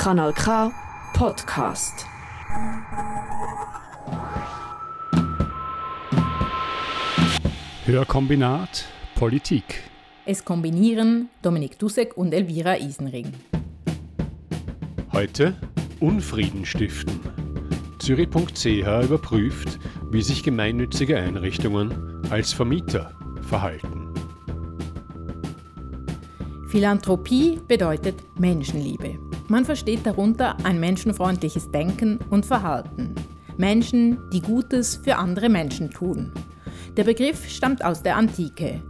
Kanal K Podcast. Hörkombinat Politik. Es kombinieren Dominik Dussek und Elvira Isenring. Heute Unfrieden stiften. Zürich.ch überprüft, wie sich gemeinnützige Einrichtungen als Vermieter verhalten. Philanthropie bedeutet Menschenliebe. Man versteht darunter ein menschenfreundliches Denken und Verhalten. Menschen, die Gutes für andere Menschen tun. Der Begriff stammt aus der Antike.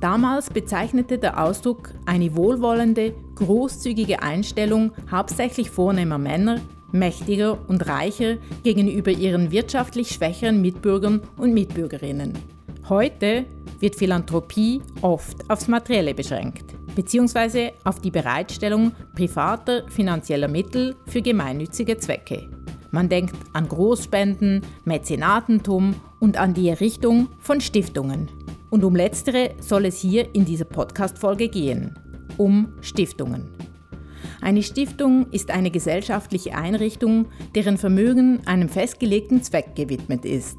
Damals bezeichnete der Ausdruck eine wohlwollende, großzügige Einstellung hauptsächlich vornehmer Männer, mächtiger und reicher gegenüber ihren wirtschaftlich schwächeren Mitbürgern und Mitbürgerinnen. Heute wird Philanthropie oft aufs Materielle beschränkt bzw. auf die Bereitstellung privater finanzieller Mittel für gemeinnützige Zwecke. Man denkt an Großspenden, Mäzenatentum und an die Errichtung von Stiftungen. Und um letztere soll es hier in dieser Podcast-Folge gehen. Um Stiftungen. Eine Stiftung ist eine gesellschaftliche Einrichtung, deren Vermögen einem festgelegten Zweck gewidmet ist.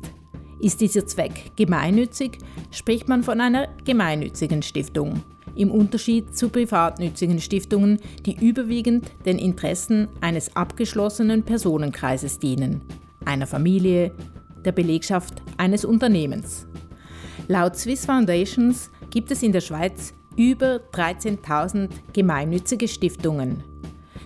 Ist dieser Zweck gemeinnützig, spricht man von einer gemeinnützigen Stiftung im Unterschied zu privatnützigen Stiftungen, die überwiegend den Interessen eines abgeschlossenen Personenkreises dienen, einer Familie, der Belegschaft eines Unternehmens. Laut Swiss Foundations gibt es in der Schweiz über 13.000 gemeinnützige Stiftungen.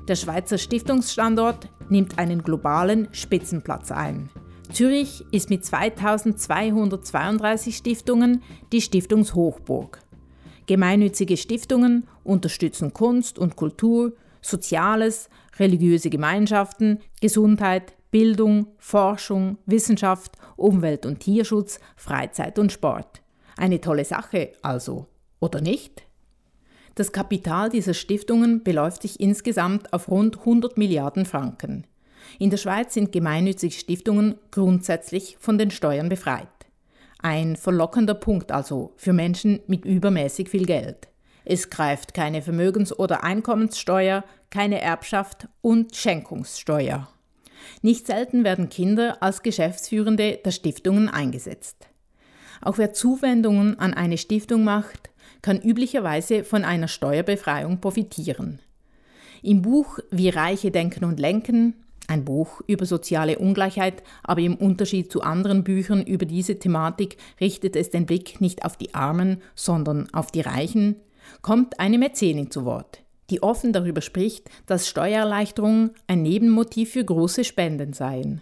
Der Schweizer Stiftungsstandort nimmt einen globalen Spitzenplatz ein. Zürich ist mit 2232 Stiftungen die Stiftungshochburg. Gemeinnützige Stiftungen unterstützen Kunst und Kultur, Soziales, religiöse Gemeinschaften, Gesundheit, Bildung, Forschung, Wissenschaft, Umwelt- und Tierschutz, Freizeit und Sport. Eine tolle Sache also, oder nicht? Das Kapital dieser Stiftungen beläuft sich insgesamt auf rund 100 Milliarden Franken. In der Schweiz sind gemeinnützige Stiftungen grundsätzlich von den Steuern befreit. Ein verlockender Punkt also für Menschen mit übermäßig viel Geld. Es greift keine Vermögens- oder Einkommenssteuer, keine Erbschaft und Schenkungssteuer. Nicht selten werden Kinder als Geschäftsführende der Stiftungen eingesetzt. Auch wer Zuwendungen an eine Stiftung macht, kann üblicherweise von einer Steuerbefreiung profitieren. Im Buch Wie Reiche denken und lenken ein Buch über soziale Ungleichheit, aber im Unterschied zu anderen Büchern über diese Thematik richtet es den Blick nicht auf die Armen, sondern auf die Reichen, kommt eine Mäzenin zu Wort, die offen darüber spricht, dass Steuererleichterungen ein Nebenmotiv für große Spenden seien.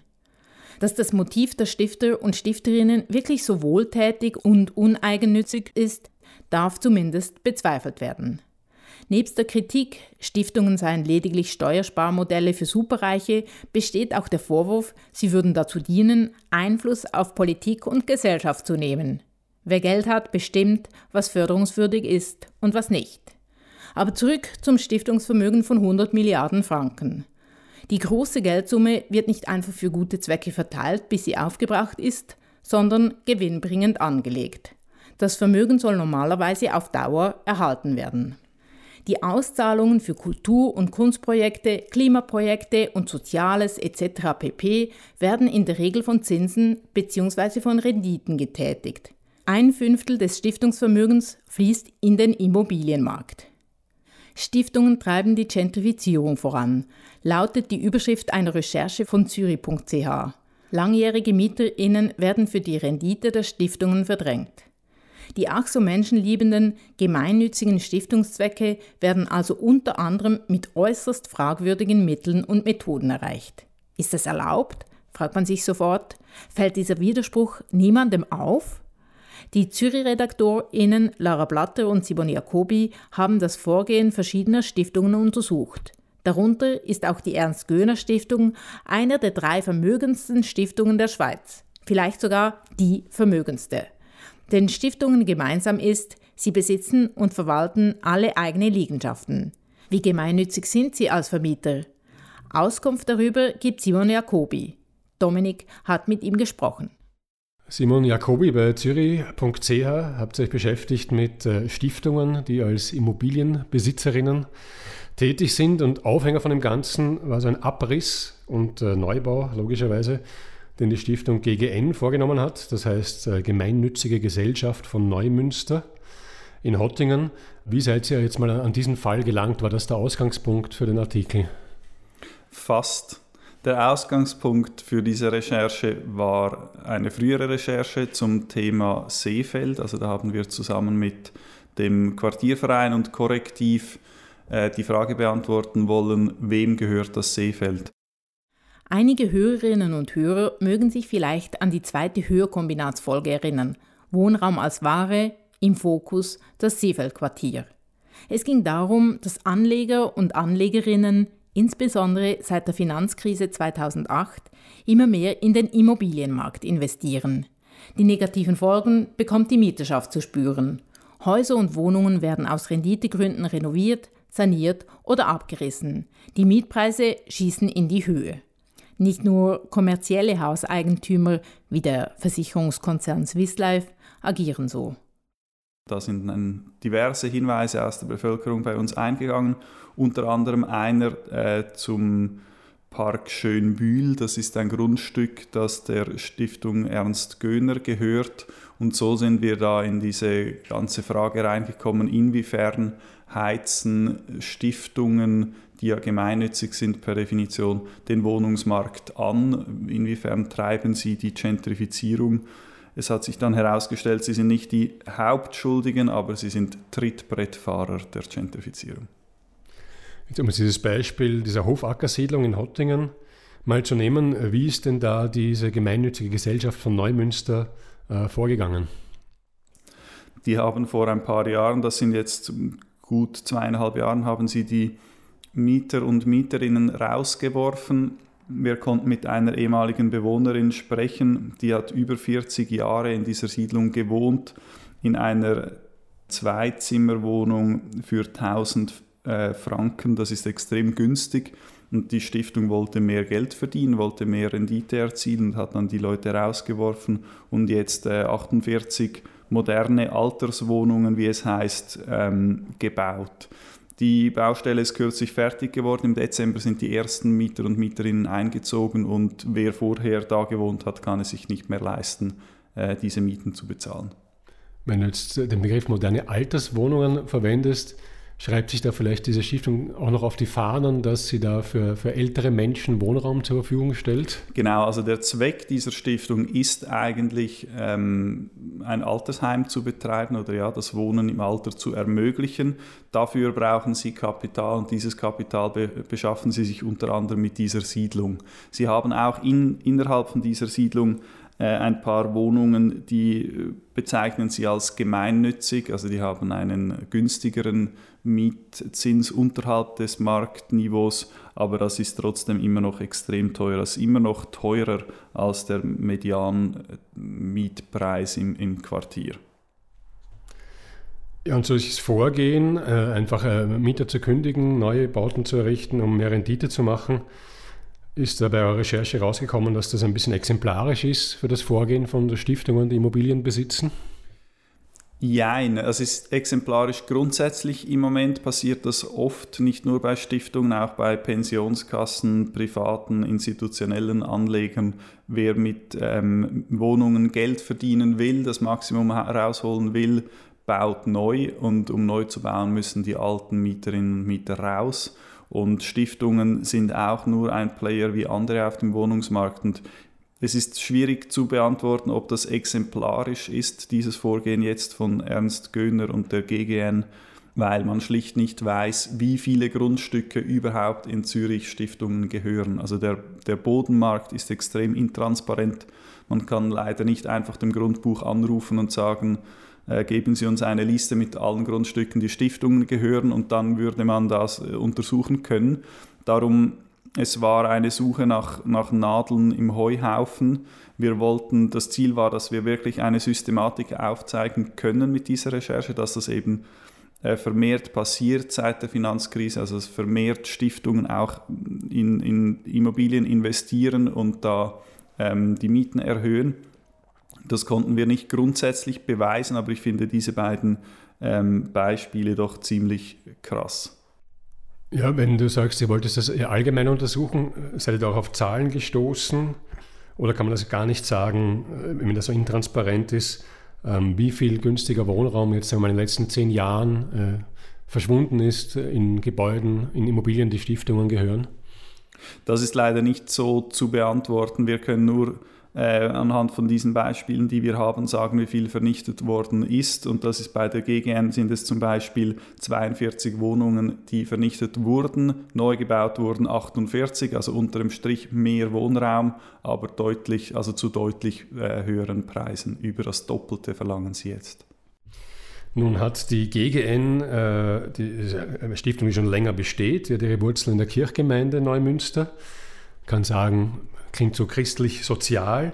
Dass das Motiv der Stifter und Stifterinnen wirklich so wohltätig und uneigennützig ist, darf zumindest bezweifelt werden. Nebst der Kritik, Stiftungen seien lediglich Steuersparmodelle für Superreiche, besteht auch der Vorwurf, sie würden dazu dienen, Einfluss auf Politik und Gesellschaft zu nehmen. Wer Geld hat, bestimmt, was förderungswürdig ist und was nicht. Aber zurück zum Stiftungsvermögen von 100 Milliarden Franken. Die große Geldsumme wird nicht einfach für gute Zwecke verteilt, bis sie aufgebracht ist, sondern gewinnbringend angelegt. Das Vermögen soll normalerweise auf Dauer erhalten werden. Die Auszahlungen für Kultur- und Kunstprojekte, Klimaprojekte und Soziales etc. pp. werden in der Regel von Zinsen bzw. von Renditen getätigt. Ein Fünftel des Stiftungsvermögens fließt in den Immobilienmarkt. Stiftungen treiben die Gentrifizierung voran, lautet die Überschrift einer Recherche von Zürich.ch. Langjährige MieterInnen werden für die Rendite der Stiftungen verdrängt. Die ach so menschenliebenden, gemeinnützigen Stiftungszwecke werden also unter anderem mit äußerst fragwürdigen Mitteln und Methoden erreicht. Ist das erlaubt? fragt man sich sofort. Fällt dieser Widerspruch niemandem auf? Die Zürich-RedaktorInnen Lara Blatter und Simon Jacobi haben das Vorgehen verschiedener Stiftungen untersucht. Darunter ist auch die Ernst-Göhner-Stiftung, einer der drei vermögendsten Stiftungen der Schweiz. Vielleicht sogar die vermögendste. Den Stiftungen gemeinsam ist, sie besitzen und verwalten alle eigene Liegenschaften. Wie gemeinnützig sind sie als Vermieter? Auskunft darüber gibt Simon Jacobi. Dominik hat mit ihm gesprochen. Simon Jacobi bei Zürich.ch habt ihr euch beschäftigt mit äh, Stiftungen, die als Immobilienbesitzerinnen tätig sind. Und Aufhänger von dem Ganzen war so ein Abriss und äh, Neubau, logischerweise, den die Stiftung GGN vorgenommen hat. Das heißt äh, Gemeinnützige Gesellschaft von Neumünster in Hottingen. Wie seid ihr jetzt mal an diesen Fall gelangt? War das der Ausgangspunkt für den Artikel? Fast. Der Ausgangspunkt für diese Recherche war eine frühere Recherche zum Thema Seefeld. Also da haben wir zusammen mit dem Quartierverein und Korrektiv äh, die Frage beantworten wollen, wem gehört das Seefeld? Einige Hörerinnen und Hörer mögen sich vielleicht an die zweite Hörkombinatsfolge erinnern. Wohnraum als Ware, im Fokus das Seefeldquartier. Es ging darum, dass Anleger und Anlegerinnen insbesondere seit der Finanzkrise 2008 immer mehr in den Immobilienmarkt investieren. Die negativen Folgen bekommt die Mieterschaft zu spüren. Häuser und Wohnungen werden aus Renditegründen renoviert, saniert oder abgerissen. Die Mietpreise schießen in die Höhe. Nicht nur kommerzielle Hauseigentümer wie der Versicherungskonzern Swiss Life agieren so. Da sind diverse Hinweise aus der Bevölkerung bei uns eingegangen, unter anderem einer äh, zum Park Schönbühl. Das ist ein Grundstück, das der Stiftung Ernst Göhner gehört. Und so sind wir da in diese ganze Frage reingekommen, inwiefern heizen Stiftungen, die ja gemeinnützig sind per Definition, den Wohnungsmarkt an, inwiefern treiben sie die Gentrifizierung es hat sich dann herausgestellt, sie sind nicht die Hauptschuldigen, aber sie sind Trittbrettfahrer der Gentrifizierung. Jetzt um dieses Beispiel dieser Hofackersiedlung in Hottingen mal zu nehmen, wie ist denn da diese gemeinnützige Gesellschaft von Neumünster äh, vorgegangen? Die haben vor ein paar Jahren, das sind jetzt gut zweieinhalb Jahren, haben sie die Mieter und Mieterinnen rausgeworfen wir konnten mit einer ehemaligen Bewohnerin sprechen, die hat über 40 Jahre in dieser Siedlung gewohnt, in einer Zweizimmerwohnung für 1000 äh, Franken. Das ist extrem günstig. Und die Stiftung wollte mehr Geld verdienen, wollte mehr Rendite erzielen und hat dann die Leute rausgeworfen und jetzt äh, 48 moderne Alterswohnungen, wie es heißt, ähm, gebaut. Die Baustelle ist kürzlich fertig geworden. Im Dezember sind die ersten Mieter und Mieterinnen eingezogen und wer vorher da gewohnt hat, kann es sich nicht mehr leisten, äh, diese Mieten zu bezahlen. Wenn du jetzt den Begriff moderne Alterswohnungen verwendest, Schreibt sich da vielleicht diese Stiftung auch noch auf die Fahnen, dass sie da für, für ältere Menschen Wohnraum zur Verfügung stellt? Genau, also der Zweck dieser Stiftung ist eigentlich, ähm, ein Altersheim zu betreiben oder ja, das Wohnen im Alter zu ermöglichen. Dafür brauchen sie Kapital und dieses Kapital be beschaffen sie sich unter anderem mit dieser Siedlung. Sie haben auch in, innerhalb von dieser Siedlung äh, ein paar Wohnungen, die äh, bezeichnen sie als gemeinnützig, also die haben einen günstigeren Mietzins unterhalb des Marktniveaus, aber das ist trotzdem immer noch extrem teuer. Das ist immer noch teurer als der Median-Mietpreis im, im Quartier. Ja, und solches Vorgehen, äh, einfach Mieter zu kündigen, neue Bauten zu errichten, um mehr Rendite zu machen, ist da bei eurer Recherche rausgekommen, dass das ein bisschen exemplarisch ist für das Vorgehen von der Stiftung und Immobilien besitzen? Jein, es ist exemplarisch grundsätzlich im Moment passiert das oft, nicht nur bei Stiftungen, auch bei Pensionskassen, privaten, institutionellen Anlegern. Wer mit ähm, Wohnungen Geld verdienen will, das Maximum herausholen will, baut neu und um neu zu bauen, müssen die alten Mieterinnen und Mieter raus. Und Stiftungen sind auch nur ein Player wie andere auf dem Wohnungsmarkt. Und es ist schwierig zu beantworten, ob das exemplarisch ist, dieses Vorgehen jetzt von Ernst Göhner und der GGN, weil man schlicht nicht weiß, wie viele Grundstücke überhaupt in Zürich Stiftungen gehören. Also der, der Bodenmarkt ist extrem intransparent. Man kann leider nicht einfach dem Grundbuch anrufen und sagen, äh, geben Sie uns eine Liste mit allen Grundstücken, die Stiftungen gehören und dann würde man das äh, untersuchen können. Darum, es war eine Suche nach, nach Nadeln im Heuhaufen. Wir wollten, das Ziel war, dass wir wirklich eine Systematik aufzeigen können mit dieser Recherche, dass das eben äh, vermehrt passiert seit der Finanzkrise, also dass vermehrt Stiftungen auch in, in Immobilien investieren und da ähm, die Mieten erhöhen. Das konnten wir nicht grundsätzlich beweisen, aber ich finde diese beiden ähm, Beispiele doch ziemlich krass. Ja, wenn du sagst, ihr wolltest das allgemein untersuchen, seid ihr auch auf Zahlen gestoßen? Oder kann man das gar nicht sagen, äh, wenn das so intransparent ist, ähm, wie viel günstiger Wohnraum jetzt sagen wir, in den letzten zehn Jahren äh, verschwunden ist in Gebäuden, in Immobilien, die Stiftungen gehören? Das ist leider nicht so zu beantworten. Wir können nur äh, anhand von diesen Beispielen, die wir haben, sagen, wie viel vernichtet worden ist. Und das ist bei der GGN sind es zum Beispiel 42 Wohnungen, die vernichtet wurden, neu gebaut wurden 48, also unter dem Strich mehr Wohnraum, aber deutlich, also zu deutlich äh, höheren Preisen. Über das Doppelte verlangen sie jetzt. Nun hat die GGN, äh, die Stiftung, die schon länger besteht, ihre Wurzeln in der Kirchgemeinde Neumünster. Kann sagen, klingt so christlich-sozial.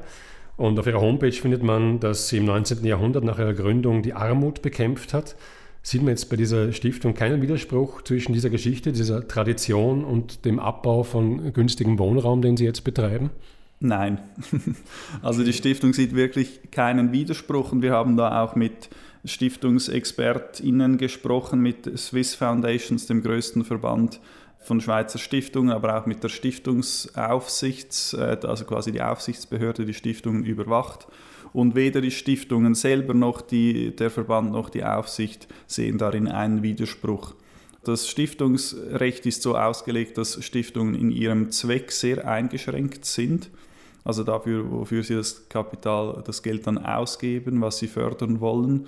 Und auf ihrer Homepage findet man, dass sie im 19. Jahrhundert nach ihrer Gründung die Armut bekämpft hat. Sieht man jetzt bei dieser Stiftung keinen Widerspruch zwischen dieser Geschichte, dieser Tradition und dem Abbau von günstigem Wohnraum, den Sie jetzt betreiben? Nein. Also die Stiftung sieht wirklich keinen Widerspruch und wir haben da auch mit StiftungsexpertInnen gesprochen, mit Swiss Foundations, dem größten Verband von Schweizer Stiftungen, aber auch mit der Stiftungsaufsichts, äh, also quasi die Aufsichtsbehörde, die Stiftungen überwacht. Und weder die Stiftungen selber noch die, der Verband noch die Aufsicht sehen darin einen Widerspruch. Das Stiftungsrecht ist so ausgelegt, dass Stiftungen in ihrem Zweck sehr eingeschränkt sind. Also dafür, wofür sie das Kapital, das Geld dann ausgeben, was sie fördern wollen.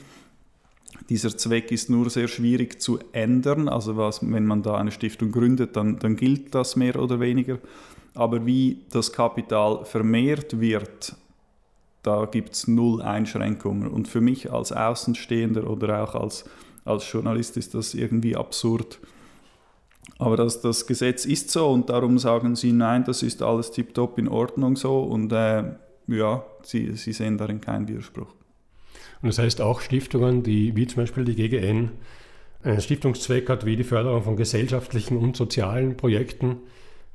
Dieser Zweck ist nur sehr schwierig zu ändern. Also was, wenn man da eine Stiftung gründet, dann, dann gilt das mehr oder weniger. Aber wie das Kapital vermehrt wird, da gibt es null Einschränkungen. Und für mich als Außenstehender oder auch als, als Journalist ist das irgendwie absurd. Aber das, das Gesetz ist so und darum sagen sie, nein, das ist alles tiptop in Ordnung so und äh, ja, sie, sie sehen darin keinen Widerspruch. Und das heißt auch Stiftungen, die wie zum Beispiel die GGN einen Stiftungszweck hat wie die Förderung von gesellschaftlichen und sozialen Projekten,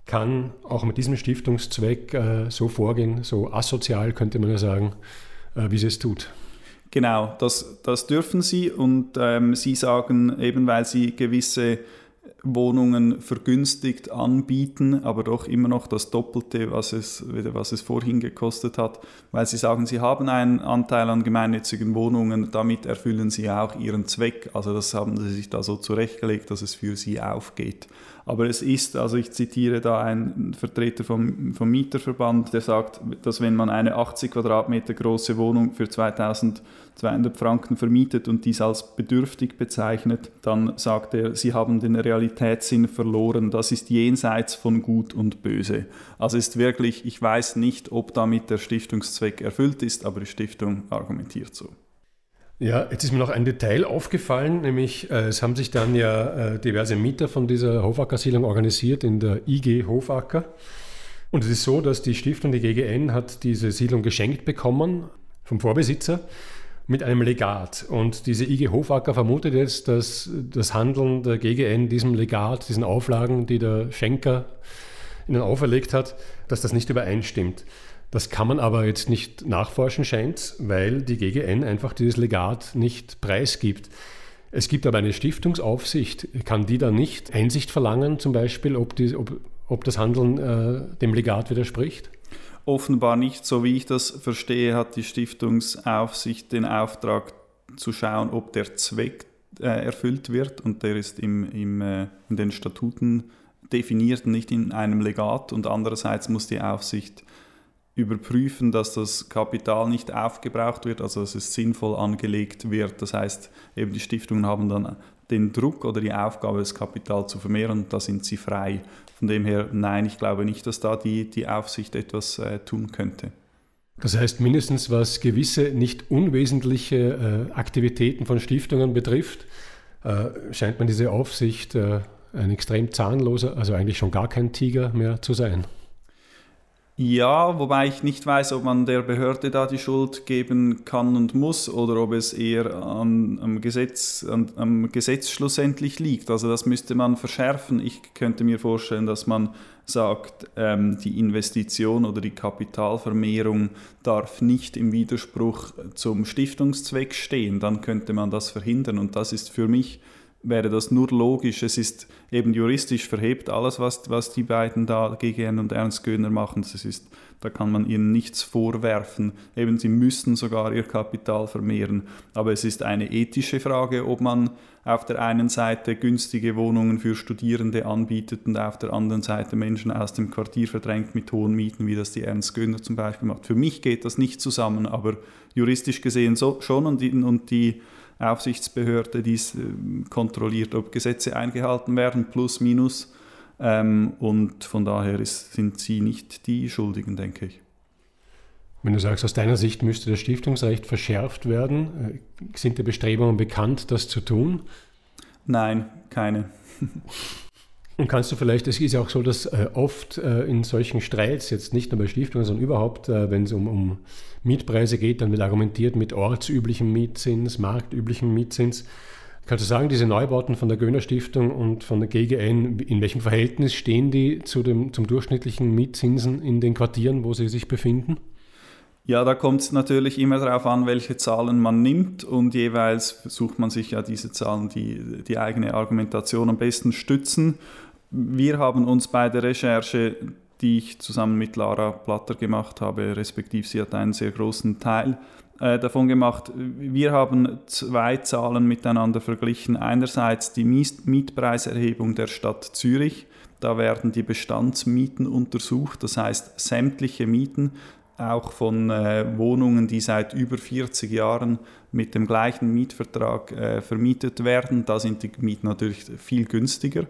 kann auch mit diesem Stiftungszweck äh, so vorgehen, so asozial könnte man ja sagen, äh, wie sie es tut. Genau, das, das dürfen sie und ähm, sie sagen eben, weil sie gewisse Wohnungen vergünstigt anbieten, aber doch immer noch das Doppelte, was es, was es vorhin gekostet hat, weil sie sagen, sie haben einen Anteil an gemeinnützigen Wohnungen, damit erfüllen sie auch ihren Zweck. Also das haben sie sich da so zurechtgelegt, dass es für sie aufgeht. Aber es ist, also ich zitiere da einen Vertreter vom, vom Mieterverband, der sagt, dass wenn man eine 80 Quadratmeter große Wohnung für 2200 Franken vermietet und dies als bedürftig bezeichnet, dann sagt er, sie haben den Realitätssinn verloren. Das ist jenseits von Gut und Böse. Also ist wirklich, ich weiß nicht, ob damit der Stiftungszweck erfüllt ist, aber die Stiftung argumentiert so. Ja, jetzt ist mir noch ein Detail aufgefallen, nämlich äh, es haben sich dann ja äh, diverse Mieter von dieser Hofacker-Siedlung organisiert in der IG Hofacker. Und es ist so, dass die Stiftung, die GGN, hat diese Siedlung geschenkt bekommen vom Vorbesitzer mit einem Legat. Und diese IG Hofacker vermutet jetzt, dass das Handeln der GGN diesem Legat, diesen Auflagen, die der Schenker ihnen auferlegt hat, dass das nicht übereinstimmt. Das kann man aber jetzt nicht nachforschen, scheint weil die GGN einfach dieses Legat nicht preisgibt. Es gibt aber eine Stiftungsaufsicht. Kann die da nicht Einsicht verlangen, zum Beispiel, ob, die, ob, ob das Handeln äh, dem Legat widerspricht? Offenbar nicht. So wie ich das verstehe, hat die Stiftungsaufsicht den Auftrag zu schauen, ob der Zweck äh, erfüllt wird. Und der ist im, im, äh, in den Statuten definiert, nicht in einem Legat. Und andererseits muss die Aufsicht überprüfen, dass das Kapital nicht aufgebraucht wird, also dass es sinnvoll angelegt wird. Das heißt, eben die Stiftungen haben dann den Druck oder die Aufgabe, das Kapital zu vermehren da sind sie frei. Von dem her, nein, ich glaube nicht, dass da die, die Aufsicht etwas äh, tun könnte. Das heißt, mindestens was gewisse nicht unwesentliche äh, Aktivitäten von Stiftungen betrifft, äh, scheint man diese Aufsicht äh, ein extrem zahnloser, also eigentlich schon gar kein Tiger mehr zu sein. Ja, wobei ich nicht weiß, ob man der Behörde da die Schuld geben kann und muss oder ob es eher an, am, Gesetz, an, am Gesetz schlussendlich liegt. Also das müsste man verschärfen. Ich könnte mir vorstellen, dass man sagt, ähm, die Investition oder die Kapitalvermehrung darf nicht im Widerspruch zum Stiftungszweck stehen. Dann könnte man das verhindern und das ist für mich wäre das nur logisch. Es ist eben juristisch verhebt alles, was, was die beiden da, GGN und Ernst Göhner machen. Das ist, da kann man ihnen nichts vorwerfen. Eben, sie müssen sogar ihr Kapital vermehren. Aber es ist eine ethische Frage, ob man auf der einen Seite günstige Wohnungen für Studierende anbietet und auf der anderen Seite Menschen aus dem Quartier verdrängt mit hohen Mieten, wie das die Ernst Göhner zum Beispiel macht. Für mich geht das nicht zusammen, aber juristisch gesehen so, schon und die, und die Aufsichtsbehörde, die ähm, kontrolliert, ob Gesetze eingehalten werden, plus, minus. Ähm, und von daher ist, sind sie nicht die Schuldigen, denke ich. Wenn du sagst, aus deiner Sicht müsste das Stiftungsrecht verschärft werden, äh, sind die Bestrebungen bekannt, das zu tun? Nein, keine. Und kannst du vielleicht, es ist ja auch so, dass äh, oft äh, in solchen Streits, jetzt nicht nur bei Stiftungen, sondern überhaupt, äh, wenn es um, um Mietpreise geht, dann wird argumentiert mit ortsüblichem Mietzins, marktüblichem Mietzins. Kannst du sagen, diese Neubauten von der Göhner Stiftung und von der GGN, in welchem Verhältnis stehen die zu dem, zum durchschnittlichen Mietzinsen in den Quartieren, wo sie sich befinden? Ja, da kommt es natürlich immer darauf an, welche Zahlen man nimmt und jeweils versucht man sich ja diese Zahlen, die die eigene Argumentation am besten stützen. Wir haben uns bei der Recherche, die ich zusammen mit Lara Platter gemacht habe, respektive sie hat einen sehr großen Teil äh, davon gemacht. Wir haben zwei Zahlen miteinander verglichen. Einerseits die Mietpreiserhebung der Stadt Zürich. Da werden die Bestandsmieten untersucht, das heißt sämtliche Mieten, auch von äh, Wohnungen, die seit über 40 Jahren mit dem gleichen Mietvertrag äh, vermietet werden. Da sind die Mieten natürlich viel günstiger.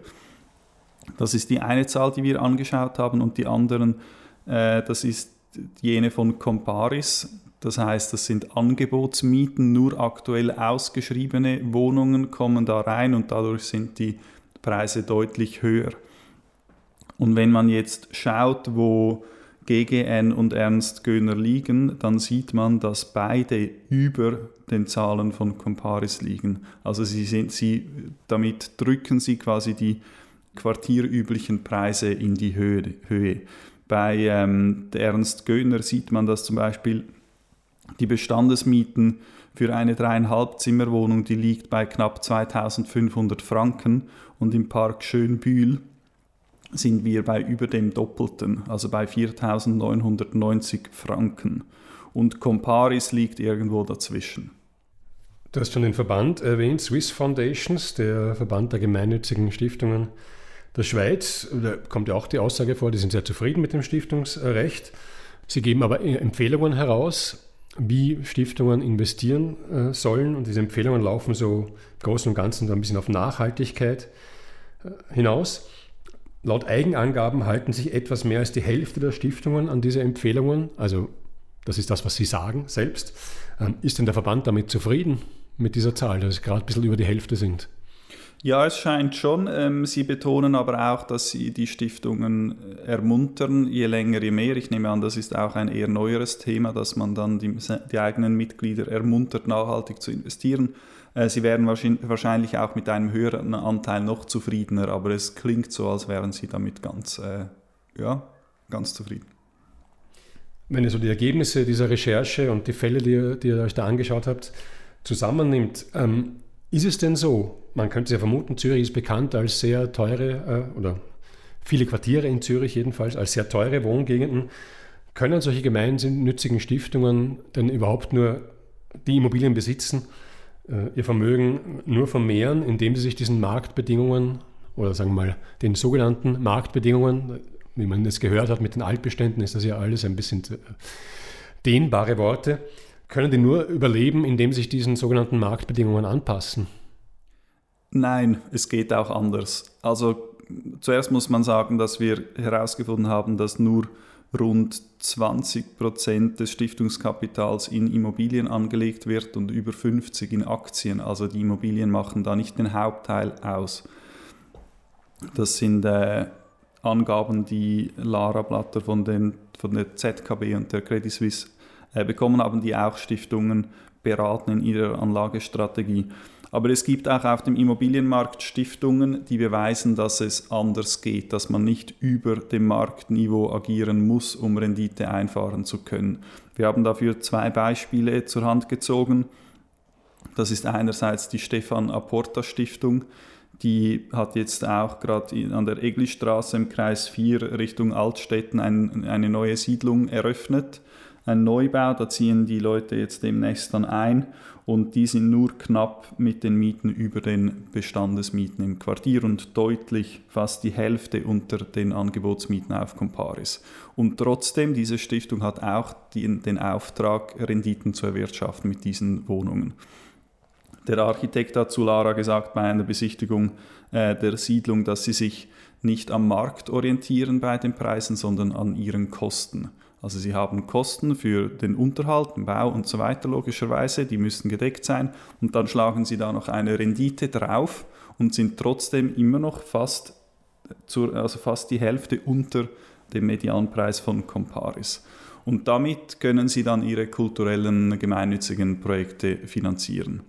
Das ist die eine Zahl, die wir angeschaut haben und die anderen, äh, das ist jene von Comparis. Das heißt, das sind Angebotsmieten, nur aktuell ausgeschriebene Wohnungen kommen da rein und dadurch sind die Preise deutlich höher. Und wenn man jetzt schaut, wo GGN und Ernst Göhner liegen, dann sieht man, dass beide über den Zahlen von Comparis liegen. Also sie sind, sie, damit drücken sie quasi die quartierüblichen Preise in die Höhe. Bei ähm, Ernst Göhner sieht man, dass zum Beispiel die Bestandesmieten für eine dreieinhalb Zimmerwohnung, die liegt bei knapp 2500 Franken und im Park Schönbühl sind wir bei über dem Doppelten, also bei 4990 Franken. Und Comparis liegt irgendwo dazwischen. Du hast schon den Verband erwähnt, Swiss Foundations, der Verband der gemeinnützigen Stiftungen der Schweiz, da kommt ja auch die Aussage vor, die sind sehr zufrieden mit dem Stiftungsrecht. Sie geben aber Empfehlungen heraus, wie Stiftungen investieren äh, sollen. Und diese Empfehlungen laufen so im Großen und Ganzen so ein bisschen auf Nachhaltigkeit äh, hinaus. Laut Eigenangaben halten sich etwas mehr als die Hälfte der Stiftungen an diese Empfehlungen. Also das ist das, was Sie sagen selbst. Ähm, ist denn der Verband damit zufrieden mit dieser Zahl, dass es gerade ein bisschen über die Hälfte sind? Ja, es scheint schon. Ähm, sie betonen aber auch, dass sie die Stiftungen äh, ermuntern, je länger, je mehr. Ich nehme an, das ist auch ein eher neueres Thema, dass man dann die, die eigenen Mitglieder ermuntert, nachhaltig zu investieren. Äh, sie wären wahrscheinlich auch mit einem höheren Anteil noch zufriedener, aber es klingt so, als wären sie damit ganz, äh, ja, ganz zufrieden. Wenn ihr so die Ergebnisse dieser Recherche und die Fälle, die ihr, die ihr euch da angeschaut habt, zusammennimmt, ähm, ist es denn so? Man könnte ja vermuten, Zürich ist bekannt als sehr teure äh, oder viele Quartiere in Zürich jedenfalls als sehr teure Wohngegenden. Können solche gemeinnützigen Stiftungen denn überhaupt nur die Immobilien besitzen, äh, ihr Vermögen nur vermehren, indem sie sich diesen Marktbedingungen oder sagen wir mal den sogenannten Marktbedingungen, wie man das gehört hat mit den Altbeständen, ist das ja alles ein bisschen äh, dehnbare Worte, können die nur überleben, indem sich diesen sogenannten Marktbedingungen anpassen? Nein, es geht auch anders. Also zuerst muss man sagen, dass wir herausgefunden haben, dass nur rund 20 Prozent des Stiftungskapitals in Immobilien angelegt wird und über 50 in Aktien. Also die Immobilien machen da nicht den Hauptteil aus. Das sind äh, Angaben, die Lara Blatter von, den, von der ZKB und der Credit Suisse äh, bekommen haben, die auch Stiftungen beraten in ihrer Anlagestrategie. Aber es gibt auch auf dem Immobilienmarkt Stiftungen, die beweisen, dass es anders geht, dass man nicht über dem Marktniveau agieren muss, um Rendite einfahren zu können. Wir haben dafür zwei Beispiele zur Hand gezogen. Das ist einerseits die Stefan Aporta Stiftung, die hat jetzt auch gerade an der Eglistraße im Kreis 4 Richtung Altstetten ein, eine neue Siedlung eröffnet. Ein Neubau, da ziehen die Leute jetzt demnächst dann ein und die sind nur knapp mit den Mieten über den Bestandesmieten im Quartier und deutlich fast die Hälfte unter den Angebotsmieten auf Comparis. Und trotzdem, diese Stiftung hat auch den, den Auftrag, Renditen zu erwirtschaften mit diesen Wohnungen. Der Architekt hat zu Lara gesagt bei einer Besichtigung äh, der Siedlung, dass sie sich nicht am Markt orientieren bei den Preisen, sondern an ihren Kosten. Also sie haben Kosten für den Unterhalt, den Bau und so weiter logischerweise, die müssen gedeckt sein und dann schlagen sie da noch eine Rendite drauf und sind trotzdem immer noch fast, zur, also fast die Hälfte unter dem Medianpreis von Comparis. Und damit können sie dann ihre kulturellen gemeinnützigen Projekte finanzieren.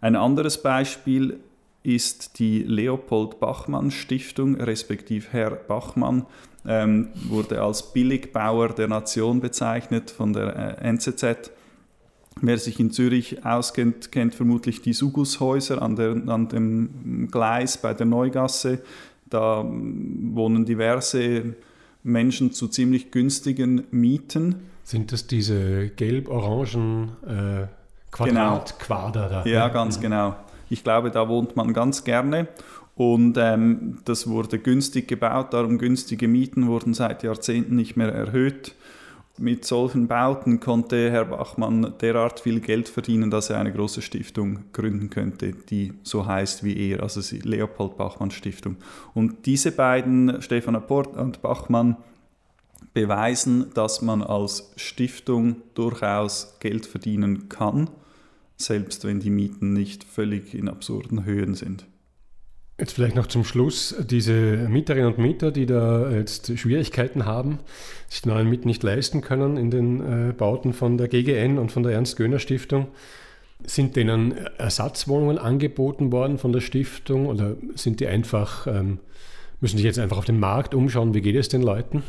Ein anderes Beispiel ist die Leopold Bachmann Stiftung, respektive Herr Bachmann ähm, wurde als Billigbauer der Nation bezeichnet von der äh, NZZ. Wer sich in Zürich auskennt, kennt vermutlich die Sugushäuser an, der, an dem Gleis bei der Neugasse. Da ähm, wohnen diverse Menschen zu ziemlich günstigen Mieten. Sind das diese gelb-orangen äh Quadratquader genau. da. Ja, ganz genau. Ich glaube, da wohnt man ganz gerne. Und ähm, das wurde günstig gebaut, darum günstige Mieten wurden seit Jahrzehnten nicht mehr erhöht. Mit solchen Bauten konnte Herr Bachmann derart viel Geld verdienen, dass er eine große Stiftung gründen könnte, die so heißt wie er, also die Leopold Bachmann Stiftung. Und diese beiden, Stefan Apport und Bachmann, beweisen, dass man als Stiftung durchaus Geld verdienen kann selbst wenn die Mieten nicht völlig in absurden Höhen sind. Jetzt vielleicht noch zum Schluss, diese Mieterinnen und Mieter, die da jetzt Schwierigkeiten haben, sich die neuen Mieten nicht leisten können in den äh, Bauten von der GGN und von der Ernst-Göhner-Stiftung, sind denen Ersatzwohnungen angeboten worden von der Stiftung oder sind die einfach, ähm, müssen sich jetzt einfach auf den Markt umschauen? Wie geht es den Leuten?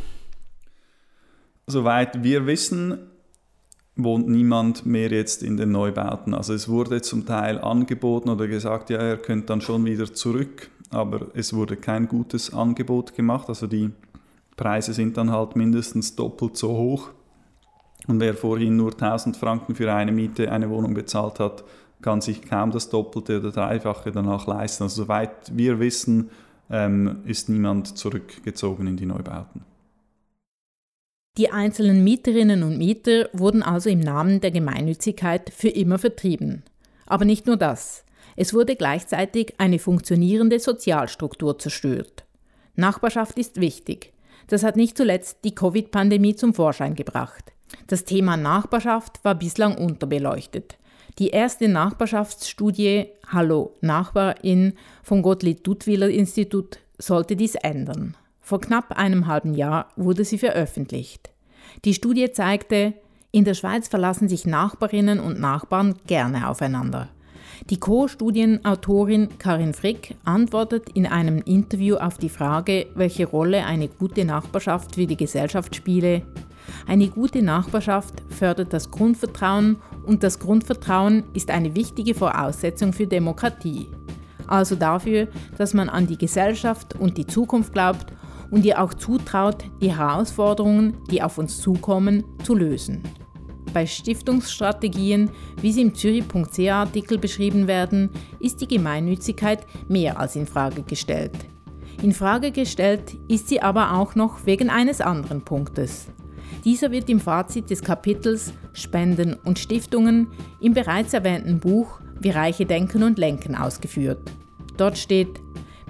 Soweit wir wissen, wohnt niemand mehr jetzt in den Neubauten. Also es wurde zum Teil angeboten oder gesagt, ja, ihr könnt dann schon wieder zurück, aber es wurde kein gutes Angebot gemacht. Also die Preise sind dann halt mindestens doppelt so hoch. Und wer vorhin nur 1000 Franken für eine Miete, eine Wohnung bezahlt hat, kann sich kaum das Doppelte oder Dreifache danach leisten. Also soweit wir wissen, ähm, ist niemand zurückgezogen in die Neubauten. Die einzelnen Mieterinnen und Mieter wurden also im Namen der Gemeinnützigkeit für immer vertrieben. Aber nicht nur das. Es wurde gleichzeitig eine funktionierende Sozialstruktur zerstört. Nachbarschaft ist wichtig. Das hat nicht zuletzt die Covid-Pandemie zum Vorschein gebracht. Das Thema Nachbarschaft war bislang unterbeleuchtet. Die erste Nachbarschaftsstudie Hallo Nachbarin vom Gottlieb Duttwiller Institut sollte dies ändern. Vor knapp einem halben Jahr wurde sie veröffentlicht. Die Studie zeigte, in der Schweiz verlassen sich Nachbarinnen und Nachbarn gerne aufeinander. Die Co-Studienautorin Karin Frick antwortet in einem Interview auf die Frage, welche Rolle eine gute Nachbarschaft für die Gesellschaft spiele. Eine gute Nachbarschaft fördert das Grundvertrauen und das Grundvertrauen ist eine wichtige Voraussetzung für Demokratie. Also dafür, dass man an die Gesellschaft und die Zukunft glaubt und ihr auch zutraut, die Herausforderungen, die auf uns zukommen, zu lösen. Bei Stiftungsstrategien, wie sie im Zürich.ch-Artikel beschrieben werden, ist die Gemeinnützigkeit mehr als in Frage gestellt. In Frage gestellt ist sie aber auch noch wegen eines anderen Punktes. Dieser wird im Fazit des Kapitels Spenden und Stiftungen im bereits erwähnten Buch Wie Reiche denken und lenken ausgeführt. Dort steht,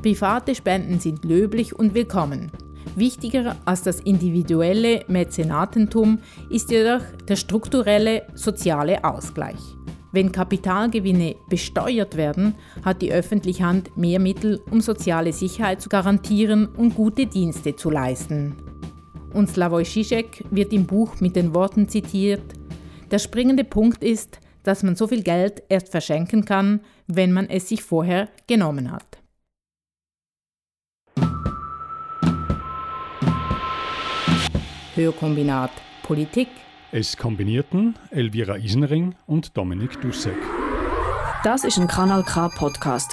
Private Spenden sind löblich und willkommen. Wichtiger als das individuelle Mäzenatentum ist jedoch der strukturelle soziale Ausgleich. Wenn Kapitalgewinne besteuert werden, hat die öffentliche Hand mehr Mittel, um soziale Sicherheit zu garantieren und gute Dienste zu leisten. Und Slavoj Žižek wird im Buch mit den Worten zitiert, der springende Punkt ist, dass man so viel Geld erst verschenken kann, wenn man es sich vorher genommen hat. Hörkombinat Politik. Es kombinierten Elvira Isenring und Dominik Dussek. Das ist ein Kanal K Podcast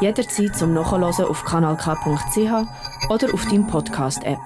Jederzeit zum Nachhören auf kanalk.ch oder auf deinem Podcast App.